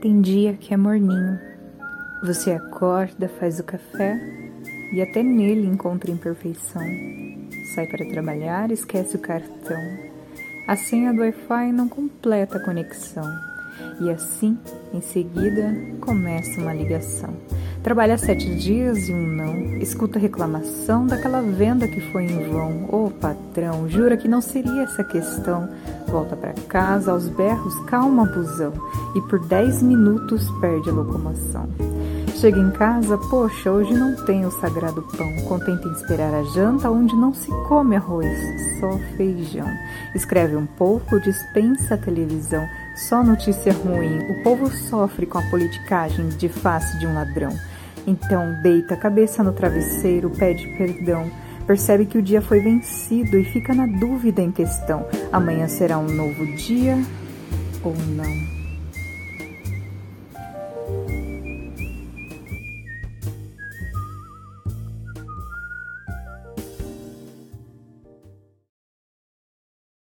Tem dia que é morninho. Você acorda, faz o café e até nele encontra imperfeição. Sai para trabalhar, esquece o cartão. A senha do Wi-Fi não completa a conexão. E assim, em seguida, começa uma ligação. Trabalha sete dias e um não. Escuta reclamação daquela venda que foi em vão. Ô oh, patrão, jura que não seria essa questão. Volta para casa aos berros, calma busão. E por dez minutos perde a locomoção. Chega em casa, poxa, hoje não tem o sagrado pão. Contenta em esperar a janta, onde não se come arroz, só feijão. Escreve um pouco, dispensa a televisão. Só notícia ruim, o povo sofre com a politicagem de face de um ladrão. Então deita a cabeça no travesseiro, pede perdão. Percebe que o dia foi vencido e fica na dúvida em questão: amanhã será um novo dia ou não?